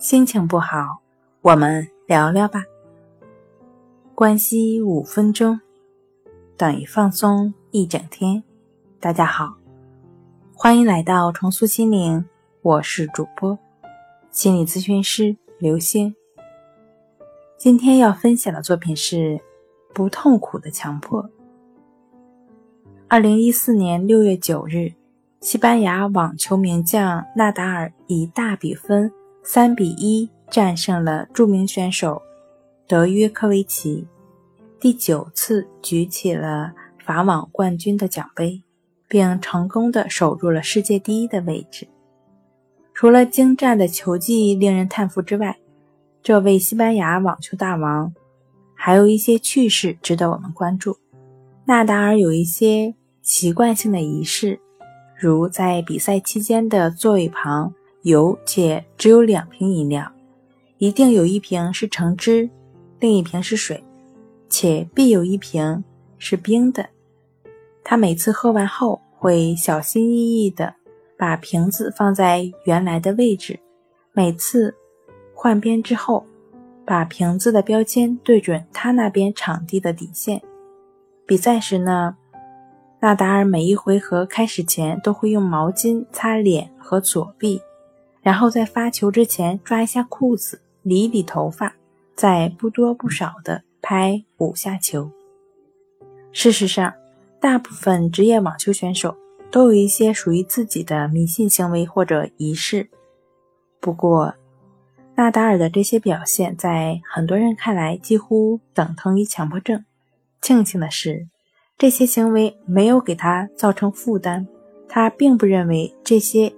心情不好，我们聊聊吧。关系五分钟等于放松一整天。大家好，欢迎来到重塑心灵，我是主播心理咨询师刘星。今天要分享的作品是《不痛苦的强迫》。二零一四年六月九日，西班牙网球名将纳达尔以大比分。三比一战胜了著名选手德约科维奇，第九次举起了法网冠军的奖杯，并成功的守住了世界第一的位置。除了精湛的球技令人叹服之外，这位西班牙网球大王还有一些趣事值得我们关注。纳达尔有一些习惯性的仪式，如在比赛期间的座位旁。有且只有两瓶饮料，一定有一瓶是橙汁，另一瓶是水，且必有一瓶是冰的。他每次喝完后会小心翼翼地把瓶子放在原来的位置，每次换边之后，把瓶子的标签对准他那边场地的底线。比赛时呢，纳达尔每一回合开始前都会用毛巾擦脸和左臂。然后在发球之前抓一下裤子，理一理头发，再不多不少的拍五下球。事实上，大部分职业网球选手都有一些属于自己的迷信行为或者仪式。不过，纳达尔的这些表现在很多人看来几乎等同于强迫症。庆幸的是，这些行为没有给他造成负担，他并不认为这些。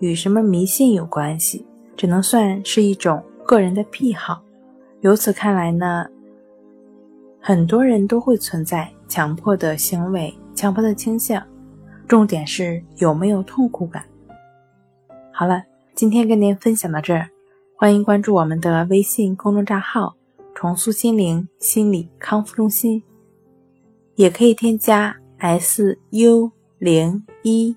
与什么迷信有关系？只能算是一种个人的癖好。由此看来呢，很多人都会存在强迫的行为、强迫的倾向。重点是有没有痛苦感。好了，今天跟您分享到这儿，欢迎关注我们的微信公众账号“重塑心灵心理康复中心”，也可以添加 s u 零一。